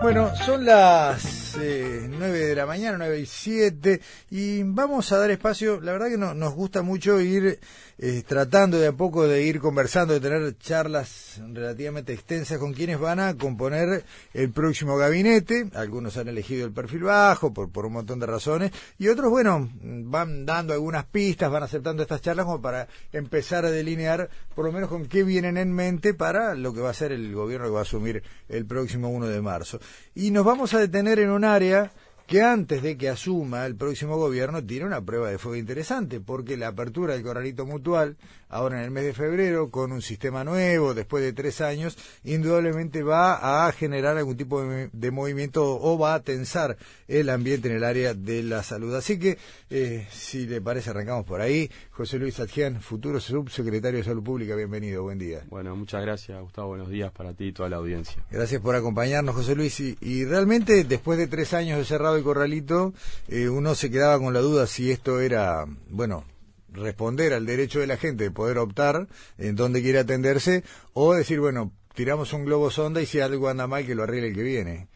Bueno, son las eh, 9 de la mañana, 9 y 7, y vamos a dar espacio, la verdad que no, nos gusta mucho ir eh, tratando de a poco de ir conversando, de tener charlas relativamente extensas con quienes van a componer el próximo gabinete. Algunos han elegido el perfil bajo por, por un montón de razones, y otros, bueno, van dando algunas pistas, van aceptando estas charlas como para empezar a delinear por lo menos con qué vienen en mente para lo que va a ser el gobierno que va a asumir el próximo 1 de marzo. Y nos vamos a detener en un área que antes de que asuma el próximo gobierno tiene una prueba de fuego interesante, porque la apertura del corralito mutual, ahora en el mes de febrero, con un sistema nuevo, después de tres años, indudablemente va a generar algún tipo de, de movimiento o va a tensar el ambiente en el área de la salud. Así que, eh, si le parece, arrancamos por ahí. José Luis Adjian, futuro subsecretario de Salud Pública, bienvenido, buen día. Bueno, muchas gracias, Gustavo, buenos días para ti y toda la audiencia. Gracias por acompañarnos, José Luis. Y, y realmente, después de tres años de cerrado el corralito, eh, uno se quedaba con la duda si esto era, bueno, responder al derecho de la gente de poder optar en dónde quiere atenderse o decir, bueno, tiramos un globo sonda y si algo anda mal que lo arregle el que viene.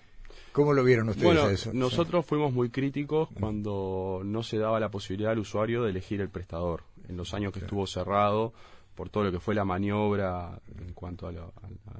¿Cómo lo vieron ustedes bueno, a eso? Nosotros fuimos muy críticos cuando no se daba la posibilidad al usuario de elegir el prestador. En los años que claro. estuvo cerrado, por todo lo que fue la maniobra en cuanto a lo,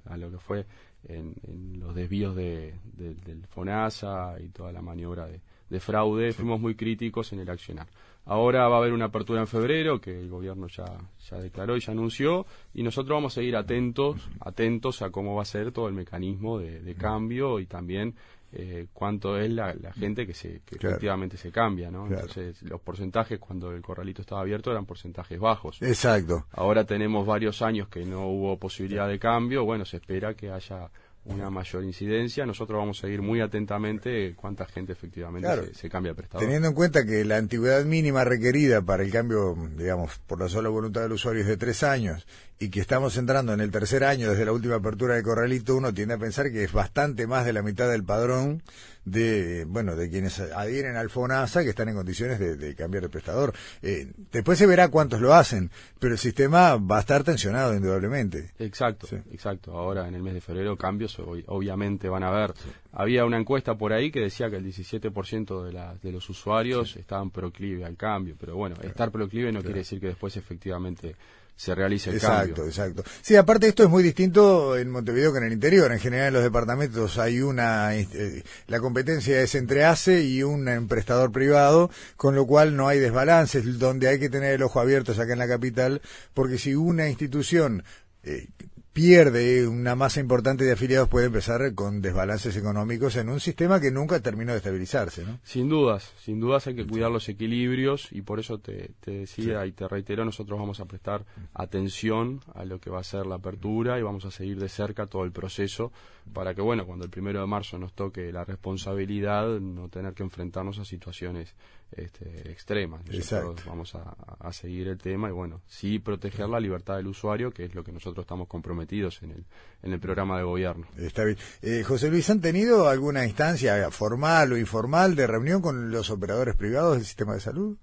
a, a lo que fue en, en, los desvíos de, de, del FONASA y toda la maniobra de, de fraude, sí. fuimos muy críticos en el accionar. Ahora va a haber una apertura en febrero que el gobierno ya, ya declaró y ya anunció y nosotros vamos a seguir atentos, atentos a cómo va a ser todo el mecanismo de, de cambio y también eh, cuánto es la, la, gente que, se, que claro. efectivamente se cambia, ¿no? Claro. Entonces, los porcentajes cuando el corralito estaba abierto eran porcentajes bajos. Exacto. Ahora tenemos varios años que no hubo posibilidad de cambio, bueno, se espera que haya una mayor incidencia, nosotros vamos a seguir muy atentamente cuánta gente efectivamente claro. se, se, cambia de prestador. Teniendo en cuenta que la antigüedad mínima requerida para el cambio, digamos, por la sola voluntad del usuario es de tres años y que estamos entrando en el tercer año desde la última apertura del corralito, uno tiende a pensar que es bastante más de la mitad del padrón de, bueno, de quienes adhieren al FONASA que están en condiciones de, de cambiar de prestador. Eh, después se verá cuántos lo hacen, pero el sistema va a estar tensionado indudablemente. Exacto, sí. exacto. Ahora en el mes de febrero cambios obviamente van a haber. Sí. Había una encuesta por ahí que decía que el 17% de, la, de los usuarios sí. estaban proclive al cambio, pero bueno, claro. estar proclive no claro. quiere decir que después efectivamente se realice el exacto, cambio. Exacto, exacto. Sí, aparte esto es muy distinto en Montevideo que en el interior. En general en los departamentos hay una, eh, la competencia es entre ACE y un prestador privado, con lo cual no hay desbalances, donde hay que tener el ojo abierto acá en la capital, porque si una institución eh, pierde una masa importante de afiliados puede empezar con desbalances económicos en un sistema que nunca terminó de estabilizarse, ¿no? Sin dudas, sin dudas hay que cuidar los equilibrios y por eso te, te decía sí. y te reitero, nosotros vamos a prestar atención a lo que va a ser la apertura y vamos a seguir de cerca todo el proceso para que, bueno, cuando el primero de marzo nos toque la responsabilidad, no tener que enfrentarnos a situaciones este, extremas. Nosotros vamos a, a, seguir el tema y, bueno, sí proteger la libertad del usuario, que es lo que nosotros estamos comprometidos en el, en el programa de gobierno. Está bien. Eh, José Luis, ¿han tenido alguna instancia formal o informal de reunión con los operadores privados del sistema de salud?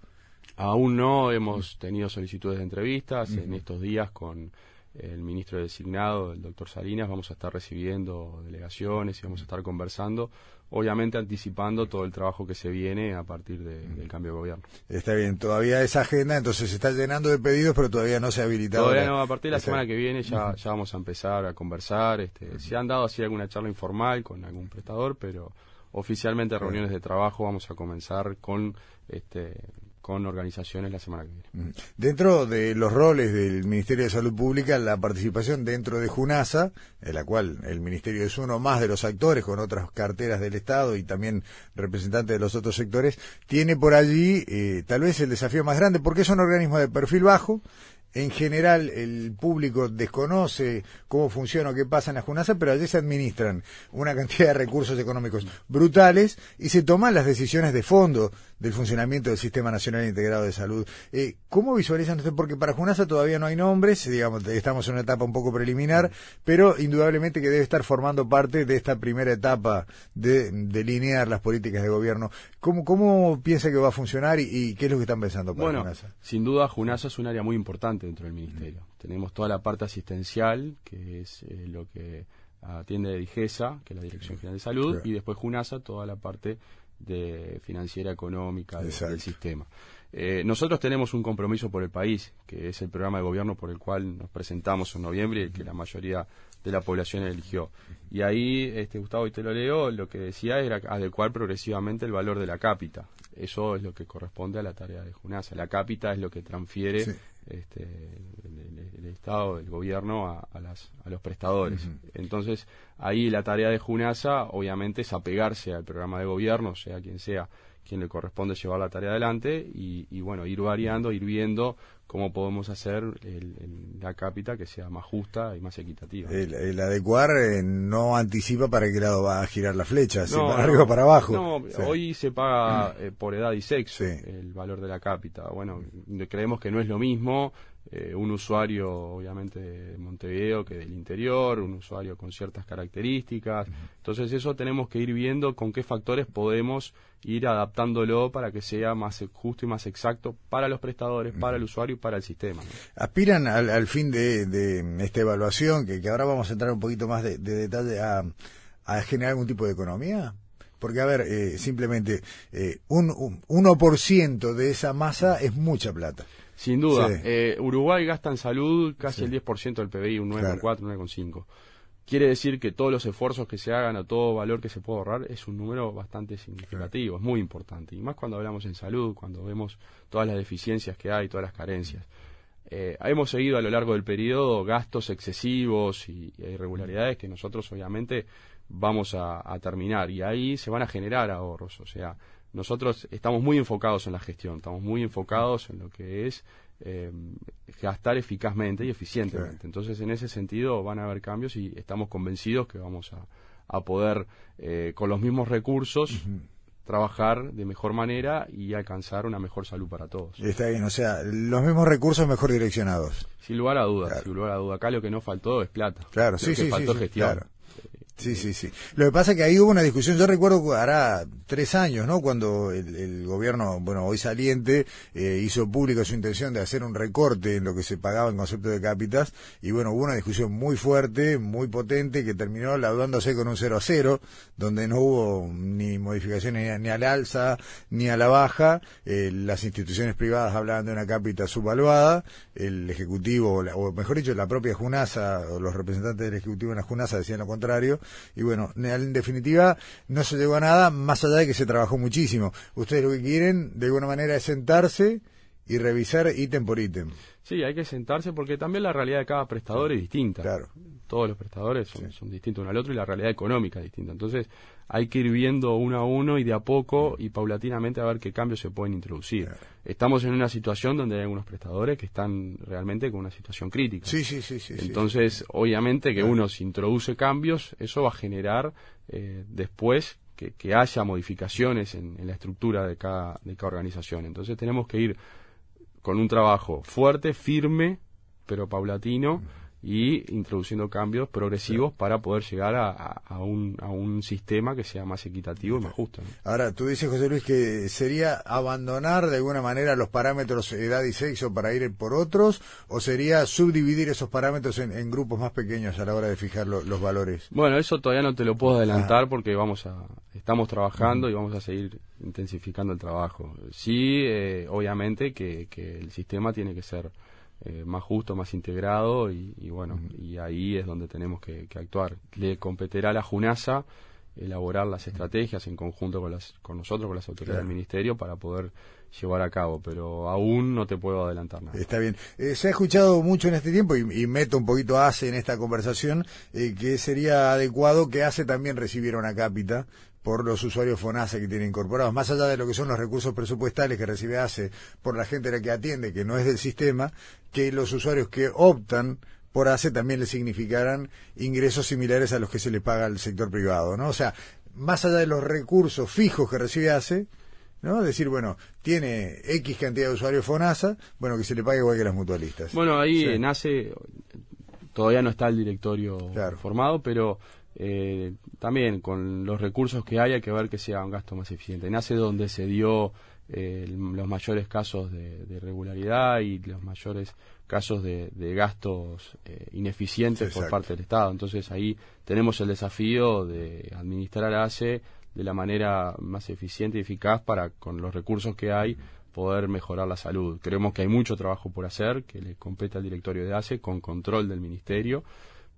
Aún no, hemos tenido solicitudes de entrevistas uh -huh. en estos días con el ministro designado, el doctor Salinas, vamos a estar recibiendo delegaciones y vamos a estar conversando, obviamente anticipando todo el trabajo que se viene a partir de, del cambio de gobierno. Está bien, todavía esa agenda, entonces se está llenando de pedidos, pero todavía no se ha habilitado. Todavía no, a partir de la semana que viene ya, ya vamos a empezar a conversar, este, se han dado así alguna charla informal con algún prestador, pero oficialmente reuniones de trabajo vamos a comenzar con este con organizaciones la semana que viene. Dentro de los roles del Ministerio de Salud Pública, la participación dentro de JUNASA, en la cual el Ministerio es uno más de los actores con otras carteras del Estado y también representantes de los otros sectores, tiene por allí eh, tal vez el desafío más grande, porque es un organismo de perfil bajo, en general el público desconoce cómo funciona o qué pasa en la JUNASA, pero allí se administran una cantidad de recursos económicos brutales y se toman las decisiones de fondo del funcionamiento del Sistema Nacional Integrado de Salud. Eh, ¿Cómo visualizan ustedes? Porque para JUNASA todavía no hay nombres, digamos, estamos en una etapa un poco preliminar, pero indudablemente que debe estar formando parte de esta primera etapa de delinear las políticas de gobierno. ¿Cómo, cómo piensa que va a funcionar y, y qué es lo que están pensando para bueno, JUNASA? Sin duda, JUNASA es un área muy importante dentro del Ministerio. Tenemos toda la parte asistencial, que es eh, lo que atiende DIGESA, que es la Dirección General de Salud, y después JUNASA, toda la parte de financiera económica del sistema. Eh, nosotros tenemos un compromiso por el país, que es el programa de gobierno por el cual nos presentamos en noviembre y que la mayoría de la población eligió. Y ahí, este, Gustavo, y te lo leo, lo que decía era adecuar progresivamente el valor de la cápita. Eso es lo que corresponde a la tarea de Junasa. La cápita es lo que transfiere este, el, Estado, el gobierno a, las, a los prestadores. Entonces, ahí la tarea de Junasa, obviamente, es apegarse al programa de gobierno, sea quien sea quien le corresponde llevar la tarea adelante y, bueno, ir variando, ir viendo cómo podemos hacer la cápita que sea más justa y más equitativa. El, adecuar eh, no anticipa para qué lado va a girar la flecha, si para arriba o para abajo. No, hoy se paga eh, por edad y sexo el valor de la cápita. Bueno, creemos que no es lo mismo eh, un usuario obviamente de Montevideo que del interior, un usuario con ciertas características. Entonces eso tenemos que ir viendo con qué factores podemos ir adaptándolo para que sea más justo y más exacto para los prestadores, para el usuario y para el sistema. ¿Aspiran al, fin de, esta evaluación, que, ahora vamos a entrar un poquito más de, detalle, a, generar algún tipo de economía? Porque, a ver, eh, simplemente eh, un, un 1% de esa masa es mucha plata. Sin duda. Eh, Uruguay gasta en salud casi el 10% del PBI, un 9,4, 9,5. Quiere decir que todos los esfuerzos que se hagan o todo valor que se pueda ahorrar es un número bastante significativo, es muy importante. Y más cuando hablamos en salud, cuando vemos todas las deficiencias que hay, todas las carencias. Eh, hemos seguido a lo largo del periodo gastos excesivos y, irregularidades que nosotros obviamente vamos a, terminar y ahí se van a generar ahorros. O sea, nosotros estamos muy enfocados en la gestión, estamos muy enfocados en lo que es eh, gastar eficazmente y eficientemente. Entonces, en ese sentido van a haber cambios y estamos convencidos que vamos a, poder, eh, con los mismos recursos, trabajar de mejor manera y alcanzar una mejor salud para todos. Está bien, o sea, los mismos recursos mejor direccionados. Sin lugar a dudas, sin lugar a duda. Acá lo que no faltó es plata. Claro, sí, sí, faltó gestión. Sí, sí, sí. Lo que pasa es que ahí hubo una discusión, yo recuerdo hará tres años, ¿no? Cuando el, gobierno, bueno, hoy saliente, eh, hizo público su intención de hacer un recorte en lo que se pagaba en concepto de cápitas, y bueno, hubo una discusión muy fuerte, muy potente, que terminó laudándose con un 0 a 0, donde no hubo ni modificaciones ni, al alza, ni a la baja, eh, las instituciones privadas hablaban de una cápita subvaluada, el Ejecutivo, o mejor dicho, la propia Junasa, o los representantes del Ejecutivo en la Junasa decían lo contrario, y bueno, en definitiva no se llegó a nada más allá de que se trabajó muchísimo. Ustedes lo que quieren de alguna manera es sentarse y revisar ítem por ítem. Sí, hay que sentarse porque también la realidad de cada prestador es distinta. Claro. Todos los prestadores son, distintos uno al otro y la realidad económica es distinta. Entonces hay que ir viendo uno a uno y de a poco y paulatinamente a ver qué cambios se pueden introducir. Estamos en una situación donde hay algunos prestadores que están realmente con una situación crítica. Sí, sí, sí. sí Entonces, obviamente que uno si introduce cambios, eso va a generar eh, después que, haya modificaciones en, en, la estructura de cada, de cada organización. Entonces tenemos que ir con un trabajo fuerte, firme, pero paulatino y introduciendo cambios progresivos para poder llegar a, un, a un sistema que sea más equitativo y más justo. Ahora, tú dices, José Luis, que sería abandonar de alguna manera los parámetros edad y sexo para ir por otros, o sería subdividir esos parámetros en, grupos más pequeños a la hora de fijar los valores. Bueno, eso todavía no te lo puedo adelantar porque vamos a, estamos trabajando y vamos a seguir intensificando el trabajo. Sí, eh, obviamente que, que el sistema tiene que ser eh, más justo, más integrado y, bueno, y ahí es donde tenemos que, actuar. Le competirá a la JUNASA elaborar las estrategias en conjunto con, las, con nosotros, con las autoridades del Ministerio, para poder llevar a cabo, pero aún no te puedo adelantar nada. Está bien. Eh, se ha escuchado mucho en este tiempo, y, meto un poquito a ACE en esta conversación, eh, que sería adecuado que ACE también recibiera una cápita por los usuarios FONASA que tiene incorporados, más allá de lo que son los recursos presupuestales que recibe ACE por la gente a la que atiende, que no es del sistema, que los usuarios que optan por ACE también le significarán ingresos similares a los que se le paga al sector privado, ¿no? O sea, más allá de los recursos fijos que recibe ACE, ¿no? Decir, bueno, tiene X cantidad de usuarios FONASA, bueno, que se le pague igual que las mutualistas. Bueno, ahí nace, todavía no está el directorio formado, pero eh, también con los recursos que hay hay que ver que sea un gasto más eficiente. Nace donde se dio los mayores casos de, irregularidad y los mayores casos de, gastos ineficientes por parte del Estado. Entonces ahí tenemos el desafío de administrar ACE de la manera más eficiente y eficaz para, con los recursos que hay, poder mejorar la salud. Creemos que hay mucho trabajo por hacer, que le compete al directorio de ACE con control del ministerio,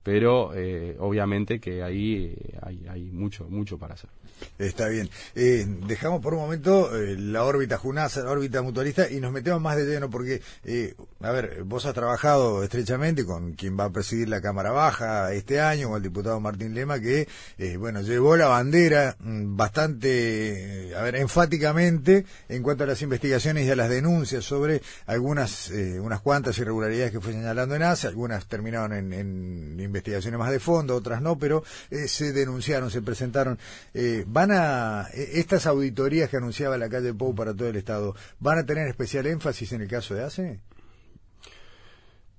pero eh, obviamente que ahí eh, hay, hay mucho, mucho para hacer. Está bien. Eh, dejamos por un momento eh, la órbita Junasa, la órbita mutualista, y nos metemos más de lleno porque, a ver, vos has trabajado estrechamente con quien va a presidir la Cámara Baja este año, con el diputado Martín Lema, que, bueno, llevó la bandera mm, bastante, a ver, enfáticamente en cuanto a las investigaciones y a las denuncias sobre algunas, unas cuantas irregularidades que fue señalando en ASE, algunas terminaron en investigaciones más de fondo, otras no, pero se denunciaron, se presentaron van a e, estas auditorías que anunciaba la calle Pou para todo el estado, van a tener especial énfasis en el caso de ACE?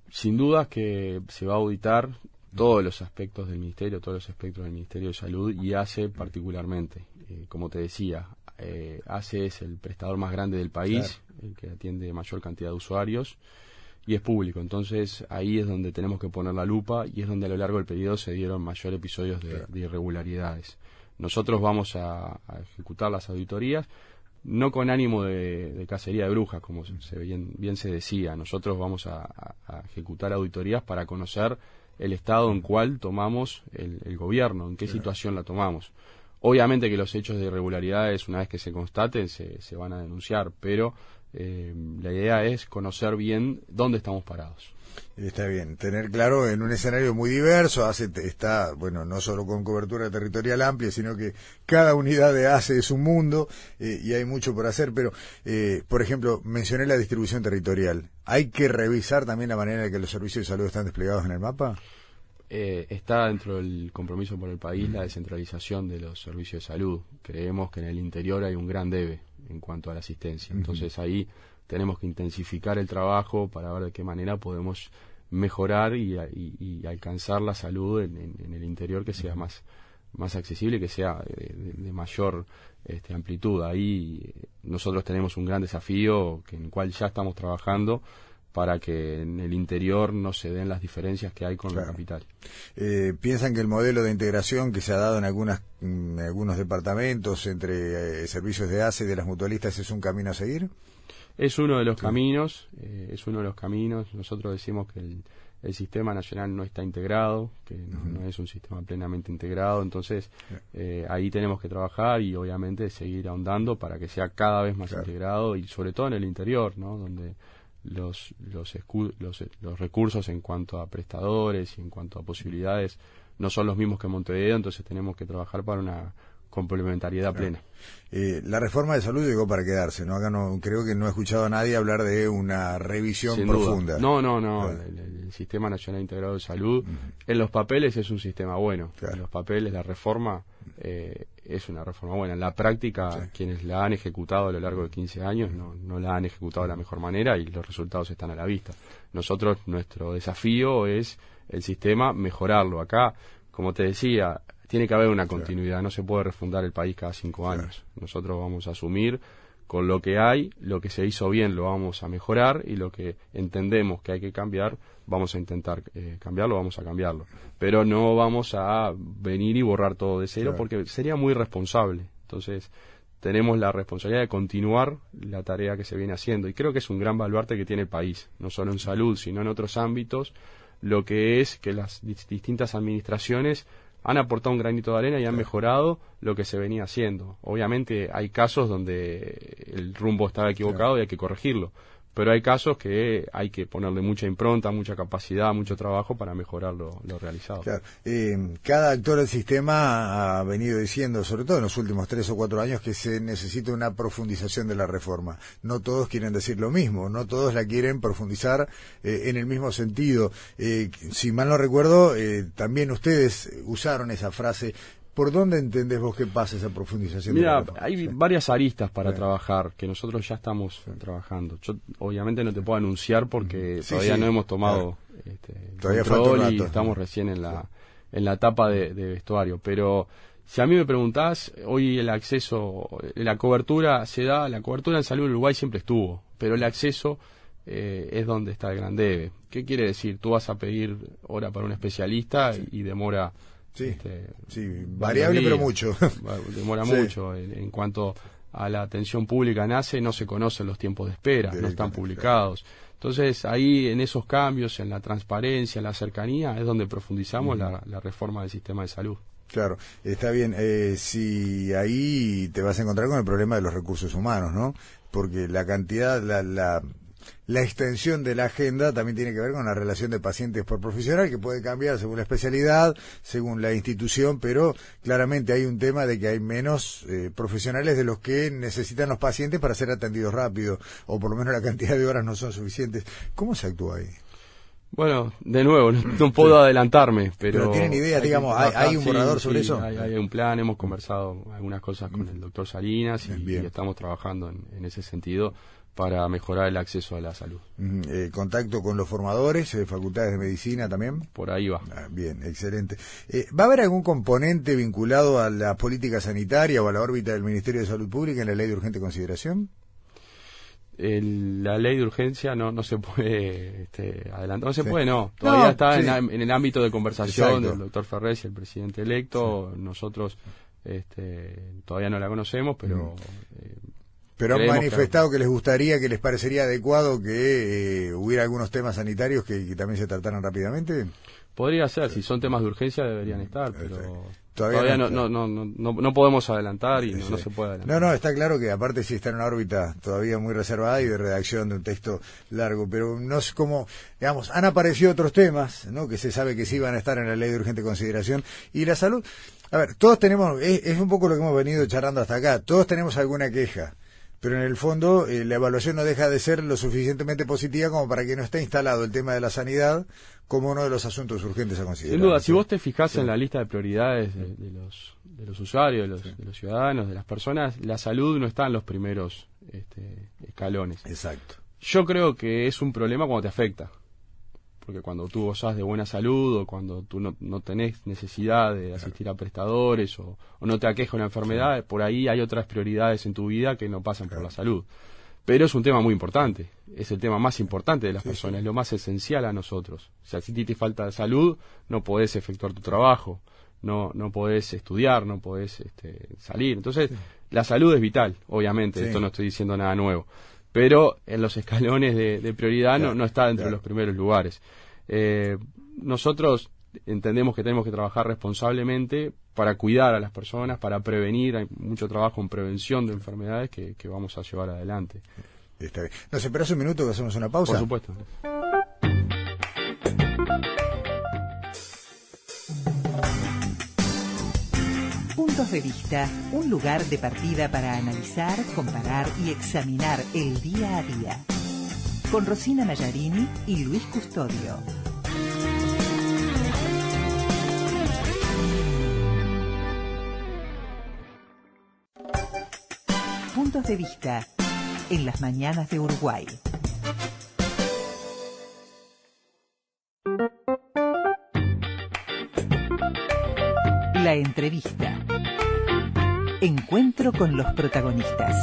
Sin duda que se va a auditar todos los aspectos del ministerio, todos los aspectos del Ministerio de Salud y ACE particularmente. Eh, como te decía, eh, ACE es el prestador más grande del país, el que atiende mayor cantidad de usuarios y es público. Entonces ahí es donde tenemos que poner la lupa y es donde a lo largo del periodo se dieron mayor episodios de irregularidades. Nosotros vamos a, ejecutar las auditorías, no con ánimo de, cacería de brujas, como se bien, bien, se decía. Nosotros vamos a, ejecutar auditorías para conocer el estado en cual tomamos el, gobierno, en qué situación la tomamos. Obviamente que los hechos de irregularidades, una vez que se constaten, se, se van a denunciar, pero eh, la idea es conocer bien dónde estamos parados. Está bien, tener claro en un escenario muy diverso, ACE está, bueno, no solo con cobertura territorial amplia, sino que cada unidad de ACE es un mundo eh, y hay mucho por hacer, pero, eh, por ejemplo, mencioné la distribución territorial. ¿Hay que revisar también la manera en que los servicios de salud están desplegados en el mapa? Eh, está dentro del compromiso por el país la descentralización de los servicios de salud. Creemos que en el interior hay un gran debe en cuanto a la asistencia. Entonces ahí tenemos que intensificar el trabajo para ver de qué manera podemos mejorar y, alcanzar la salud en, el interior que sea más, más accesible, que sea de, mayor este, amplitud. Ahí nosotros tenemos un gran desafío que, en el cual ya estamos trabajando para que en el interior no se den las diferencias que hay con la capital. Eh, ¿Piensan que el modelo de integración que se ha dado en, algunas, en algunos departamentos entre eh, servicios de ACE y de las mutualistas es un camino a seguir? Es uno de los caminos, eh, es uno de los caminos. Nosotros decimos que el, sistema nacional no está integrado, que no, es un sistema plenamente integrado, entonces eh, ahí tenemos que trabajar y obviamente seguir ahondando para que sea cada vez más integrado y sobre todo en el interior, ¿no? Donde los, los, los, los recursos en cuanto a prestadores y en cuanto a posibilidades no son los mismos que Montevideo, entonces tenemos que trabajar para una complementariedad plena. Eh, la reforma de salud llegó para quedarse, ¿no? Acá no, creo que no he escuchado a nadie hablar de una revisión profunda. No, no, no. El, Sistema Nacional Integrado de Salud, en los papeles es un sistema bueno. En los papeles la reforma eh, es una reforma buena. En la práctica, quienes la han ejecutado a lo largo de 15 años no, no la han ejecutado de la mejor manera y los resultados están a la vista. Nosotros, nuestro desafío es el sistema mejorarlo. Acá, como te decía, tiene que haber una continuidad, no se puede refundar el país cada cinco años. Nosotros vamos a asumir con lo que hay, lo que se hizo bien lo vamos a mejorar y lo que entendemos que hay que cambiar, vamos a intentar eh, cambiarlo, vamos a cambiarlo. Pero no vamos a venir y borrar todo de cero porque sería muy responsable. Entonces, tenemos la responsabilidad de continuar la tarea que se viene haciendo y creo que es un gran baluarte que tiene el país, no solo en salud, sino en otros ámbitos, lo que es que las distintas administraciones han aportado un granito de arena y han mejorado lo que se venía haciendo. Obviamente hay casos donde el rumbo estaba equivocado y hay que corregirlo, pero hay casos que hay que ponerle mucha impronta, mucha capacidad, mucho trabajo para mejorar lo, realizado. Eh, cada actor del sistema ha venido diciendo, sobre todo en los últimos tres o cuatro años, que se necesita una profundización de la reforma. No todos quieren decir lo mismo, no todos la quieren profundizar eh, en el mismo sentido. Eh, si mal no recuerdo, también ustedes usaron esa frase ¿Por dónde entendés vos que pasa esa profundización? Mira, hay varias aristas para trabajar que nosotros ya estamos trabajando. Yo obviamente no te puedo anunciar porque todavía no hemos tomado este, control y estamos recién en la, en la etapa de, vestuario. Pero Si a mí me preguntás, hoy el acceso, la cobertura se da, la cobertura en salud en Uruguay siempre estuvo, pero el acceso eh, es donde está el gran debe. ¿Qué quiere decir? Tú vas a pedir hora para un especialista y demora... Sí, este, variable pero mucho. Demora mucho. En, cuanto a la atención pública nace, no se conocen los tiempos de espera, no están publicados. Entonces, ahí en esos cambios, en la transparencia, en la cercanía, es donde profundizamos la, reforma del sistema de salud. Claro, está bien. Eh, si ahí te vas a encontrar con el problema de los recursos humanos, ¿no? Porque la cantidad, la, la la extensión de la agenda también tiene que ver con la relación de pacientes por profesional, que puede cambiar según la especialidad, según la institución, pero claramente hay un tema de que hay menos eh, profesionales de los que necesitan los pacientes para ser atendidos rápido, o por lo menos la cantidad de horas no son suficientes. ¿Cómo se actúa ahí? Bueno, de nuevo, no, puedo adelantarme, pero... Pero tienen idea, digamos, ¿hay, un borrador sobre eso? Hay, un plan, hemos conversado algunas cosas con el doctor Salinas y, estamos trabajando en ese sentido para mejorar el acceso a la salud. Eh, ¿Contacto con los formadores, de facultades de medicina también? Por ahí va. Ah, bien, excelente. Eh, ¿Va a haber algún componente vinculado a la política sanitaria o a la órbita del Ministerio de Salud Pública en la ley de urgente consideración? la ley de urgencia no, no se puede este, adelantar, no se puede, no. Todavía está en, el ámbito de conversación del doctor Ferrez y el presidente electo. Nosotros este, todavía no la conocemos, pero pero han manifestado que... les gustaría, que les parecería adecuado que eh, hubiera algunos temas sanitarios que, también se trataran rápidamente. Podría ser, si son temas de urgencia deberían estar, pero todavía, no, no, no, no, podemos adelantar y no, se puede adelantar. No, no, está claro que aparte si está en una órbita todavía muy reservada y de redacción de un texto largo, pero no es como, digamos, han aparecido otros temas, ¿no? Que se sabe que sí van a estar en la ley de urgente consideración y la salud. A ver, todos tenemos, es un poco lo que hemos venido charlando hasta acá, todos tenemos alguna queja pero en el fondo eh, la evaluación no deja de ser lo suficientemente positiva como para que no esté instalado el tema de la sanidad como uno de los asuntos urgentes a considerar. Sin duda, si vos te fijas en la lista de prioridades de, los, de los usuarios, de los, de los, ciudadanos, de las personas, la salud no está en los primeros este, escalones. Exacto. Yo creo que es un problema cuando te afecta porque cuando tú gozas de buena salud o cuando tú no, no tenés necesidad de asistir a prestadores o, no te aqueja una enfermedad, por ahí hay otras prioridades en tu vida que no pasan por la salud. Pero es un tema muy importante, es el tema más importante de las personas, es lo más esencial a nosotros. O sea, si te falta salud, no podés efectuar tu trabajo, no, no podés estudiar, no podés este, salir. Entonces, la salud es vital, obviamente, esto no estoy diciendo nada nuevo pero en los escalones de, prioridad no, no, está dentro de los primeros lugares. Eh, nosotros entendemos que tenemos que trabajar responsablemente para cuidar a las personas, para prevenir, hay mucho trabajo en prevención de enfermedades que, vamos a llevar adelante. Está bien. ¿Nos esperas un minuto que hacemos una pausa? Por supuesto. Puntos de vista, un lugar de partida para analizar, comparar y examinar el día a día. Con Rosina Mallarini y Luis Custodio. Puntos de vista en las mañanas de Uruguay. La entrevista. Encuentro con los protagonistas.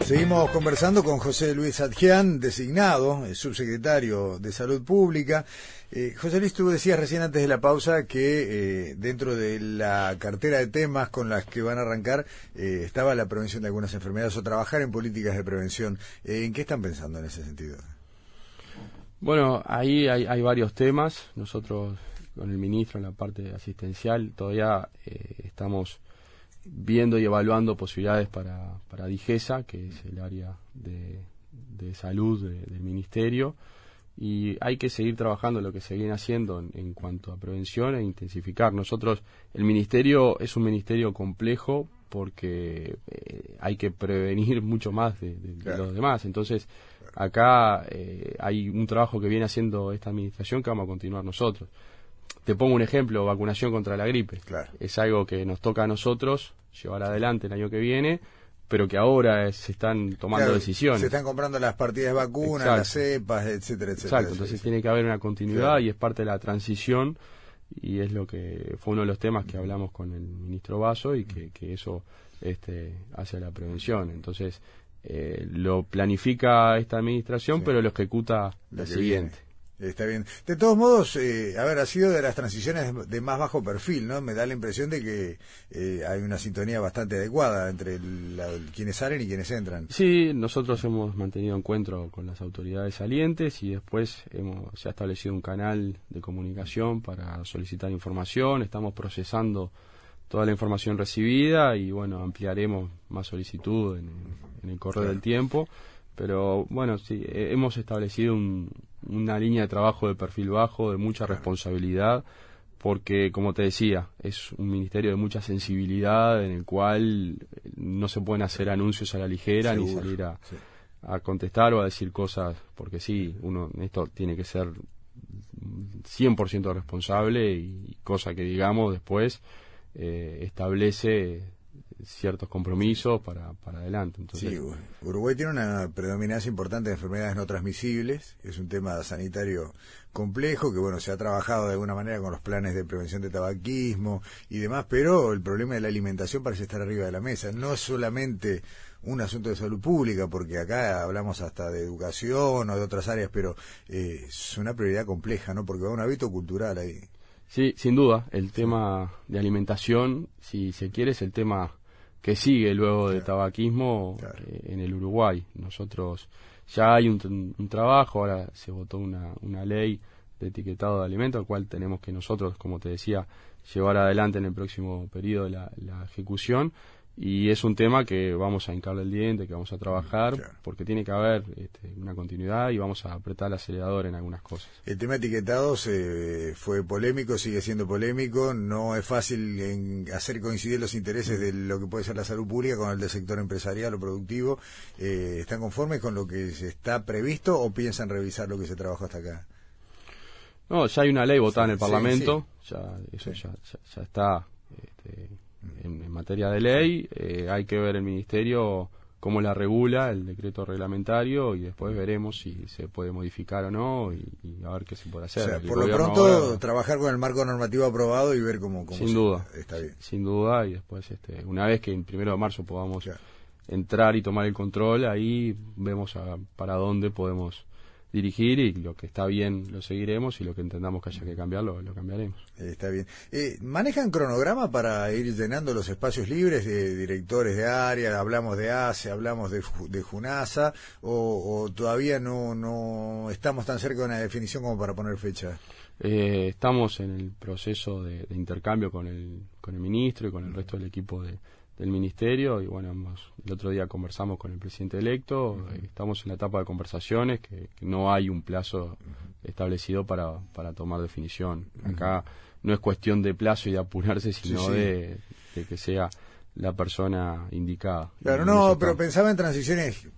Seguimos conversando con José Luis Adjian, designado el subsecretario de Salud Pública. Eh, José Luis, tú decías recién antes de la pausa que eh, dentro de la cartera de temas con las que van a arrancar eh, estaba la prevención de algunas enfermedades o trabajar en políticas de prevención. ¿En qué están pensando en ese sentido? Bueno, ahí hay, hay varios temas. Nosotros con el ministro en la parte asistencial. Todavía eh, estamos viendo y evaluando posibilidades para, para DIGESA, que es el área de, salud del ministerio, y hay que seguir trabajando lo que se viene haciendo en, cuanto a prevención e intensificar. Nosotros, el ministerio es un ministerio complejo porque eh, hay que prevenir mucho más de, los demás. Entonces, acá eh, hay un trabajo que viene haciendo esta administración que vamos a continuar nosotros. Te pongo un ejemplo, vacunación contra la gripe. Es algo que nos toca a nosotros llevar adelante el año que viene, pero que ahora se están tomando decisiones. Se están comprando las partidas de vacunas, las cepas, etcétera, etcétera. Exacto, entonces tiene que haber una continuidad y es parte de la transición y es lo que fue uno de los temas que hablamos con el ministro Vaso y que, que eso este, hace la prevención. Entonces, eh, lo planifica esta administración, pero lo ejecuta la siguiente. Está bien. De todos modos, eh, a ver, ha sido de las transiciones de más bajo perfil, ¿no? Me da la impresión de que eh, hay una sintonía bastante adecuada entre quienes salen y quienes entran. Sí, nosotros hemos mantenido encuentro con las autoridades salientes y después hemos, se ha establecido un canal de comunicación para solicitar información. Estamos procesando toda la información recibida y, bueno, ampliaremos más solicitud en, el correo del tiempo. Pero, bueno, sí, hemos establecido un una línea de trabajo de perfil bajo, de mucha responsabilidad, porque, como te decía, es un ministerio de mucha sensibilidad en el cual no se pueden hacer anuncios a la ligera ni salir a, a contestar o a decir cosas, porque sí, uno esto tiene que ser 100% responsable y cosa que digamos después eh, establece ciertos compromisos para, para adelante. Entonces, sí, Uruguay tiene una predominancia importante de enfermedades no transmisibles, es un tema sanitario complejo que bueno se ha trabajado de alguna manera con los planes de prevención de tabaquismo y demás, pero el problema de la alimentación parece estar arriba de la mesa. No es solamente un asunto de salud pública, porque acá hablamos hasta de educación o de otras áreas, pero eh, es una prioridad compleja, ¿no? Porque va un hábito cultural ahí. Sí, sin duda, el tema de alimentación, si se quiere, es el tema que sigue luego del tabaquismo eh, en el Uruguay. Nosotros ya hay un, trabajo, ahora se votó una, una ley de etiquetado de alimentos, al cual tenemos que nosotros, como te decía, llevar adelante en el próximo periodo la, la ejecución y es un tema que vamos a hincarle el diente, que vamos a trabajar, porque tiene que haber este, una continuidad y vamos a apretar el acelerador en algunas cosas. El tema etiquetados eh, fue polémico, sigue siendo polémico, no es fácil en hacer coincidir los intereses de lo que puede ser la salud pública con el del sector empresarial o productivo. Eh, ¿Están conformes con lo que está previsto o piensan revisar lo que se trabajó hasta acá? No, ya hay una ley votada en el Parlamento, ya eso ya, ya, está. Este, en, materia de ley, eh, hay que ver el Ministerio cómo la regula el decreto reglamentario y después veremos si se puede modificar o no y, a ver qué se puede hacer. por lo pronto, trabajar con el marco normativo aprobado y ver cómo, cómo sin duda, está bien. Sin duda, y después, este, una vez que en primero de marzo podamos entrar y tomar el control, ahí vemos para dónde podemos dirigir y lo que está bien lo seguiremos y lo que entendamos que haya que cambiarlo lo cambiaremos. está bien. Eh, ¿Manejan cronograma para ir llenando los espacios libres de directores de área? Hablamos de ACE, hablamos de, de JUNASA o, todavía no, no estamos tan cerca de una definición como para poner fecha? Eh, estamos en el proceso de, de, intercambio con el, con el ministro y con el resto del equipo de, del ministerio y bueno, el otro día conversamos con el presidente electo, estamos en la etapa de conversaciones, que, no hay un plazo establecido para, para tomar definición. Acá no es cuestión de plazo y de apurarse, sino De, que sea la persona indicada. Claro, no, pero pensaba en transiciones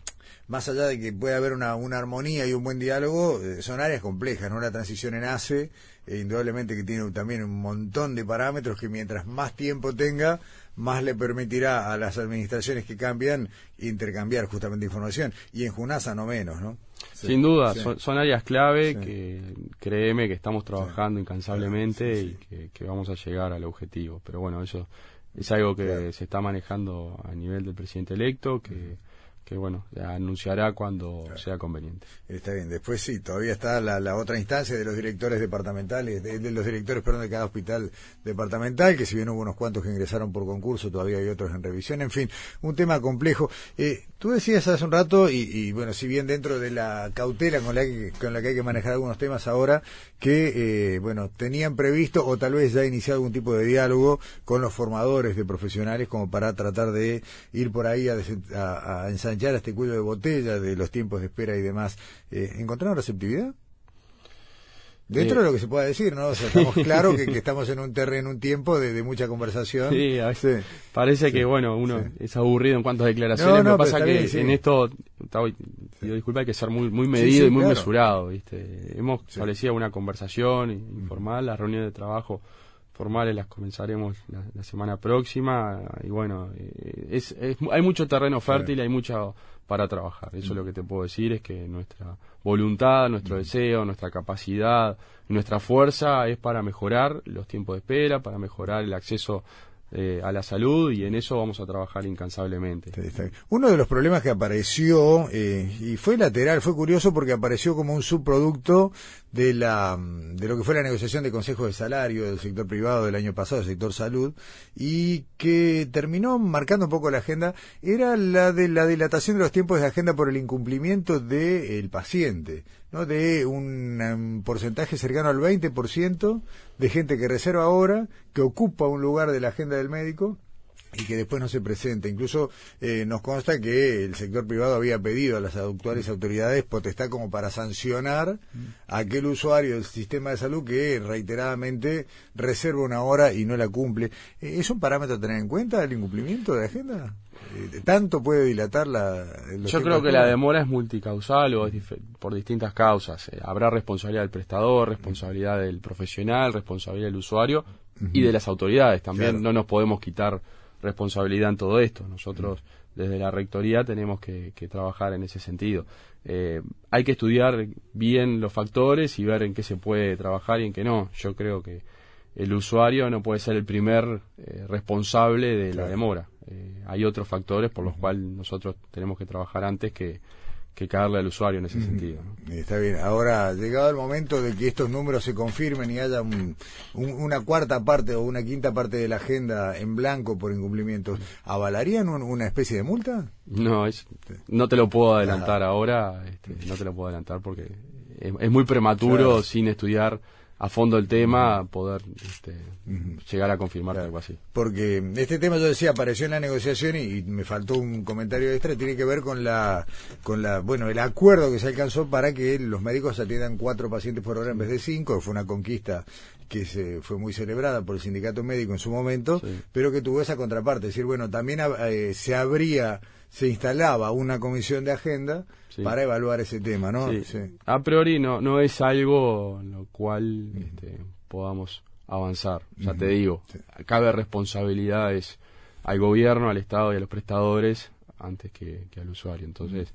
más allá de que pueda haber una, una armonía y un buen diálogo, eh, son áreas complejas, ¿no? Una transición en ACE, e indudablemente que tiene también un montón de parámetros que mientras más tiempo tenga, más le permitirá a las administraciones que cambian intercambiar justamente información. Y en Junasa no menos, ¿no? Sin duda, son, áreas clave que créeme que estamos trabajando incansablemente y que, vamos a llegar al objetivo. Pero bueno, eso es algo que se está manejando a nivel del presidente electo, que que bueno, anunciará cuando sea conveniente. Está bien, después sí, todavía está la, otra instancia de los directores departamentales, de, los directores, perdón, de cada hospital departamental, que si bien hubo unos cuantos que ingresaron por concurso, todavía hay otros en revisión, en fin, un tema complejo. Eh, tú decías hace un rato, y, bueno, si bien dentro de la cautela con la que, con la que hay que manejar algunos temas ahora, que, eh, bueno, tenían previsto o tal vez ya iniciado algún tipo de diálogo con los formadores de profesionales como para tratar de ir por ahí a, a, a ensanchar este cuello de botella de los tiempos de espera y demás. Eh, ¿Encontraron receptividad? Dentro de lo que se pueda decir, ¿no? O sea, estamos claros que, estamos en un terreno, un tiempo de, mucha conversación. Sí, a veces parece que, bueno, uno es aburrido en cuanto a declaraciones. No, pasa que en esto, disculpa, hay que ser muy muy medido y muy mesurado, ¿viste? Hemos establecido una conversación informal, las reuniones de trabajo formales las comenzaremos la, semana próxima y bueno, eh, es, hay mucho terreno fértil, hay mucho para trabajar. Eso es lo que te puedo decir, es que nuestra voluntad, nuestro deseo, nuestra capacidad, nuestra fuerza es para mejorar los tiempos de espera, para mejorar el acceso eh, a la salud y en eso vamos a trabajar incansablemente. Uno de los problemas que apareció, eh, y fue lateral, fue curioso porque apareció como un subproducto de, la, de lo que fue la negociación de consejos de salario del sector privado del año pasado, del sector salud, y que terminó marcando un poco la agenda, era la de la dilatación de los tiempos de agenda por el incumplimiento del paciente, ¿no? de un, un porcentaje cercano al 20% de gente que reserva ahora, que ocupa un lugar de la agenda del médico y que después no se presenta. Incluso eh, nos consta que el sector privado había pedido a las actuales autoridades potestad como para sancionar a aquel usuario del sistema de salud que reiteradamente reserva una hora y no la cumple. Eh, ¿Es un parámetro a tener en cuenta el incumplimiento de la agenda? Eh, ¿Tanto puede dilatar la... Yo creo que la demora es multicausal o es por distintas causas. habrá responsabilidad del prestador, responsabilidad del profesional, responsabilidad del usuario y de las autoridades. También no nos podemos quitar responsabilidad en todo esto. Nosotros desde la rectoría tenemos que, trabajar en ese sentido. Eh, hay que estudiar bien los factores y ver en qué se puede trabajar y en qué no. Yo creo que el usuario no puede ser el primer eh, responsable de la demora. Eh, hay otros factores por los cuales nosotros tenemos que trabajar antes que, que caerle al usuario en ese sentido. Está bien. Ahora, llegado el momento de que estos números se confirmen y haya una cuarta parte o una quinta parte de la agenda en blanco por incumplimientos, ¿avalarían una especie de multa? No, es, no te lo puedo adelantar ahora, este, no te lo puedo adelantar porque es, muy prematuro sin estudiar a fondo el tema, poder este, llegar a confirmar algo así. Porque este tema, yo decía, apareció en la negociación y, me faltó un comentario extra, tiene que ver con la, con la, bueno, el acuerdo que se alcanzó para que los médicos atiendan cuatro pacientes por hora en vez de cinco, fue una conquista que se fue muy celebrada por el sindicato médico en su momento, pero que tuvo esa contraparte, es decir, bueno, también eh, se abría, se instalaba una comisión de agenda para evaluar ese tema, ¿no? A priori no, no es algo en lo cual este, podamos avanzar, ya te digo, cabe responsabilidades al gobierno, al Estado y a los prestadores antes que, al usuario, entonces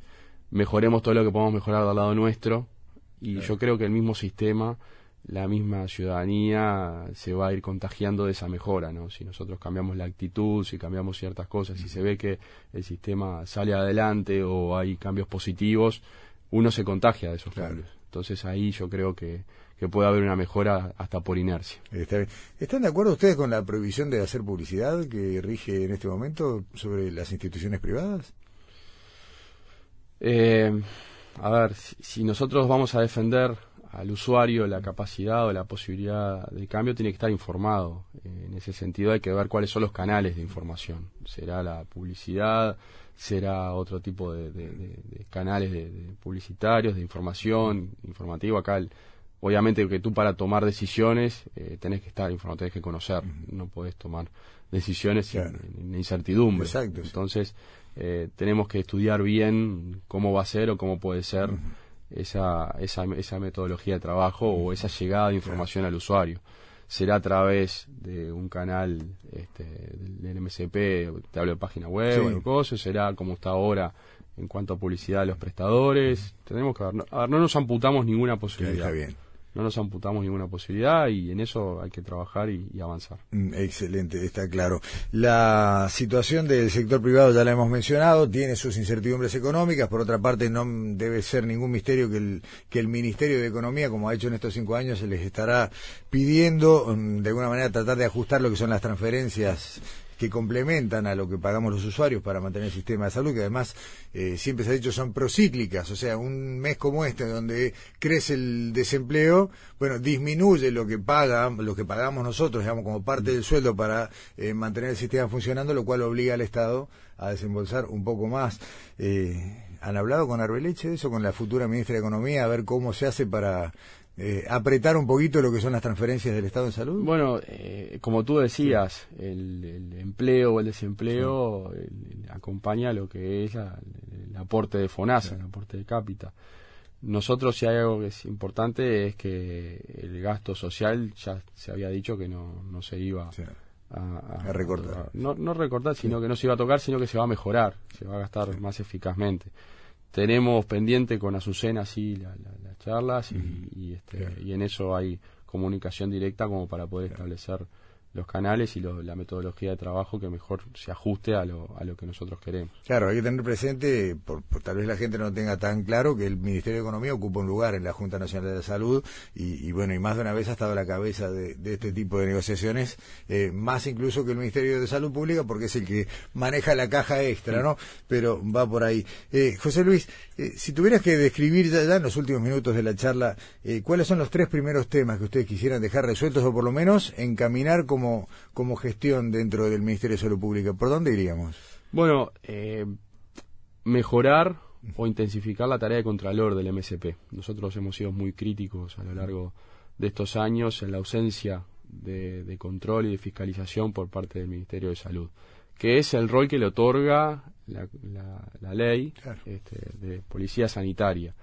mejoremos todo lo que podamos mejorar del lado nuestro y yo creo que el mismo sistema la misma ciudadanía se va a ir contagiando de esa mejora, ¿no? Si nosotros cambiamos la actitud, si cambiamos ciertas cosas, si se ve que el sistema sale adelante o hay cambios positivos, uno se contagia de esos cambios. Entonces ahí yo creo que, que puede haber una mejora hasta por inercia. ¿Están de acuerdo ustedes con la prohibición de hacer publicidad que rige en este momento sobre las instituciones privadas? Eh, a ver, si nosotros vamos a defender al usuario la capacidad o la posibilidad de cambio tiene que estar informado. En ese sentido hay que ver cuáles son los canales de información. Será la publicidad, será otro tipo de, canales de, publicitarios, de información, informativo. Acá, obviamente que tú para tomar decisiones eh, tenés que estar informado, tenés que conocer. No podés tomar decisiones en, incertidumbre. Entonces, eh, tenemos que estudiar bien cómo va a ser o cómo puede ser esa, esa, esa metodología de trabajo o esa llegada de información al usuario. Será a través de un canal este, del MSP, te hablo de página web o cosas, será como está ahora en cuanto a publicidad de los prestadores. Tenemos que ver, no, no nos amputamos ninguna posibilidad. bien no nos amputamos ninguna posibilidad y en eso hay que trabajar y, avanzar. Mm, excelente, está claro. La situación del sector privado ya la hemos mencionado, tiene sus incertidumbres económicas, por otra parte no debe ser ningún misterio que el, que el Ministerio de Economía, como ha hecho en estos cinco años, se les estará pidiendo mm, de alguna manera tratar de ajustar lo que son las transferencias que complementan a lo que pagamos los usuarios para mantener el sistema de salud, que además eh, siempre se ha dicho son procíclicas, o sea, un mes como este donde crece el desempleo, bueno, disminuye lo que paga, lo que pagamos nosotros, digamos, como parte del sueldo para eh, mantener el sistema funcionando, lo cual obliga al Estado a desembolsar un poco más. Eh, ¿Han hablado con Arbeleche de eso, con la futura ministra de Economía, a ver cómo se hace para eh, apretar un poquito lo que son las transferencias del Estado en salud? Bueno, eh, como tú decías, el, empleo o el desempleo acompaña lo que es el aporte de FONASA, el aporte de cápita. nosotros si hay algo que es importante es que el gasto social ya se había dicho que no, no se iba a, recortar. no, no recortar, sino que no se iba a tocar, sino que se va a mejorar, se va a gastar más eficazmente. Tenemos pendiente con Azucena, sí, las charlas y, este, y en eso hay comunicación directa como para poder establecer los canales y la metodología de trabajo que mejor se ajuste a lo, a lo que nosotros queremos. Claro, hay que tener presente, por, tal vez la gente no tenga tan claro, que el Ministerio de Economía ocupa un lugar en la Junta Nacional de Salud y, bueno, y más de una vez ha estado a la cabeza de, este tipo de negociaciones, eh, más incluso que el Ministerio de Salud Pública, porque es el que maneja la caja extra, ¿no? Pero va por ahí. Eh, José Luis, eh, si tuvieras que describir ya, en los últimos minutos de la charla, ¿cuáles son los tres primeros temas que ustedes quisieran dejar resueltos o por lo menos encaminar como como, gestión dentro del Ministerio de Salud Pública? ¿Por dónde iríamos? Bueno, eh, mejorar o intensificar la tarea de contralor del MSP. Nosotros hemos sido muy críticos a lo largo de estos años en la ausencia de, control y de fiscalización por parte del Ministerio de Salud, que es el rol que le otorga la, ley este, de policía sanitaria.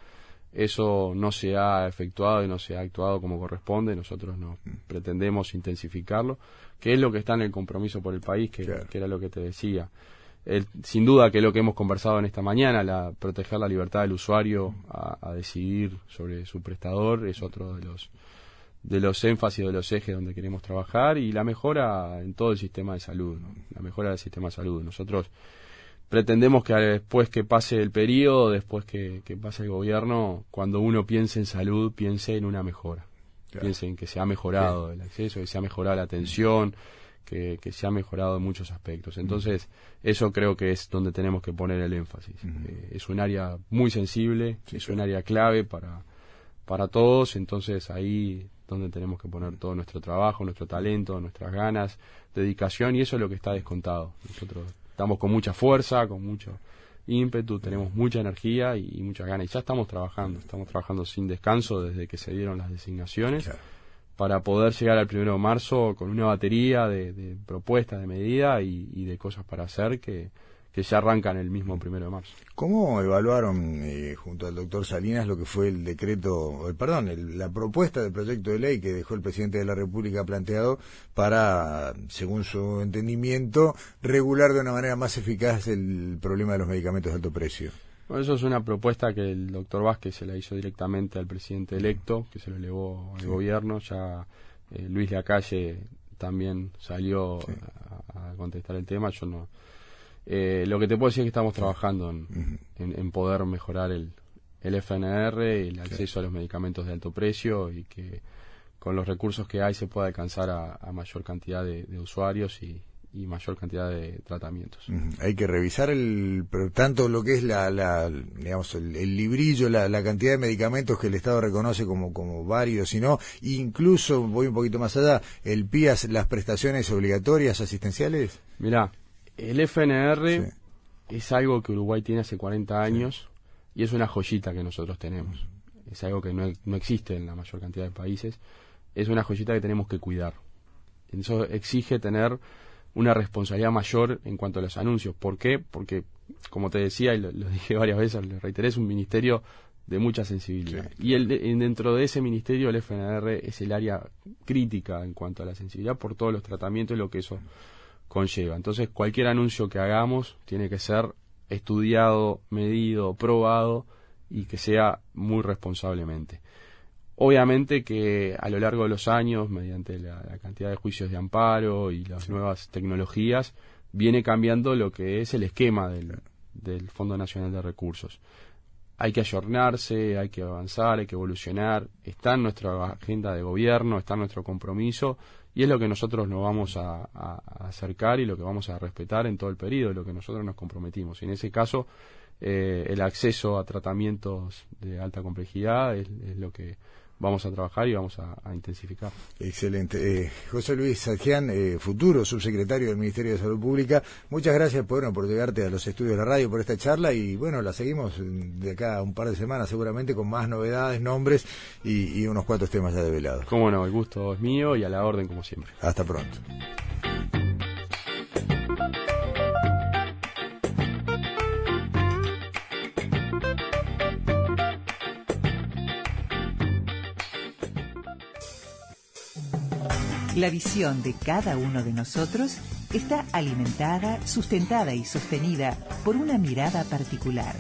Eso no se ha efectuado y no se ha actuado como corresponde. Nosotros no pretendemos intensificarlo, que es lo que está en el compromiso por el país, que, era lo que te decía. sin duda que lo que hemos conversado en esta mañana, la, proteger la libertad del usuario a, decidir sobre su prestador, es otro de los de los énfasis de los ejes donde queremos trabajar y la mejora en todo el sistema de salud, la mejora del sistema de salud. Nosotros pretendemos que después que pase el periodo, después que, pase el gobierno, cuando uno piense en salud, piense en una mejora. Piense en que se ha mejorado el acceso, que se ha mejorado la atención, que, se ha mejorado en muchos aspectos. Entonces, eso creo que es donde tenemos que poner el énfasis. Eh, es un área muy sensible, es un área clave para, para todos, entonces ahí donde tenemos que poner todo nuestro trabajo, nuestro talento, nuestras ganas, dedicación, y eso es lo que está descontado. Nosotros estamos con mucha fuerza, con mucho ímpetu, tenemos mucha energía y, muchas ganas. Y ya estamos trabajando, estamos trabajando sin descanso desde que se dieron las designaciones para poder llegar al primero de marzo con una batería de, propuestas, de medidas y, de cosas para hacer que, que ya arrancan el mismo primero de marzo. ¿Cómo evaluaron eh, junto al doctor Salinas lo que fue el decreto, perdón, la propuesta del proyecto de ley que dejó el presidente de la República planteado para, según su entendimiento, regular de una manera más eficaz el problema de los medicamentos de alto precio? Bueno, eso es una propuesta que el doctor Vázquez se la hizo directamente al presidente electo, que se lo elevó al gobierno. Ya eh, Luis Lacalle también salió a, a contestar el tema. Yo no eh, lo que te puedo decir es que estamos trabajando en, poder mejorar el, el FNR, el acceso a los medicamentos de alto precio y que con los recursos que hay se pueda alcanzar a, mayor cantidad de, usuarios y, mayor cantidad de tratamientos. Hay que revisar el tanto lo que es la, digamos el, librillo, la, cantidad de medicamentos que el Estado reconoce como como varios, sino incluso voy un poquito más allá, el PIAS, las prestaciones obligatorias asistenciales. Mira, el FNR es algo que Uruguay tiene hace 40 años y es una joyita que nosotros tenemos. Es algo que no, no, existe en la mayor cantidad de países. Es una joyita que tenemos que cuidar. Eso exige tener una responsabilidad mayor en cuanto a los anuncios. ¿Por qué? Porque, como te decía y lo, dije varias veces, le reiteré, es un ministerio de mucha sensibilidad. Y el, dentro de ese ministerio el FNR es el área crítica en cuanto a la sensibilidad por todos los tratamientos y lo que eso conlleva. Entonces, cualquier anuncio que hagamos tiene que ser estudiado, medido, probado y que sea muy responsablemente. Obviamente que a lo largo de los años, mediante la, cantidad de juicios de amparo y las nuevas tecnologías, viene cambiando lo que es el esquema del, del Fondo Nacional de Recursos. Hay que ayornarse, hay que avanzar, hay que evolucionar. Está en nuestra agenda de gobierno, está en nuestro compromiso y es lo que nosotros nos vamos a, acercar y lo que vamos a respetar en todo el periodo, lo que nosotros nos comprometimos. Y en ese caso, eh, el acceso a tratamientos de alta complejidad es lo que vamos a trabajar y vamos a, intensificar. Excelente. Eh, José Luis Sajian, eh, futuro subsecretario del Ministerio de Salud Pública, muchas gracias por, por llegarte a los estudios de la radio por esta charla y bueno, la seguimos de acá a un par de semanas seguramente con más novedades, nombres y, y unos cuantos temas ya develados. Cómo no, el gusto es mío y a la orden como siempre. Hasta pronto. La visión de cada uno de nosotros está alimentada, sustentada y sostenida por una mirada particular.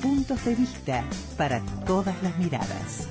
Puntos de vista para todas las miradas.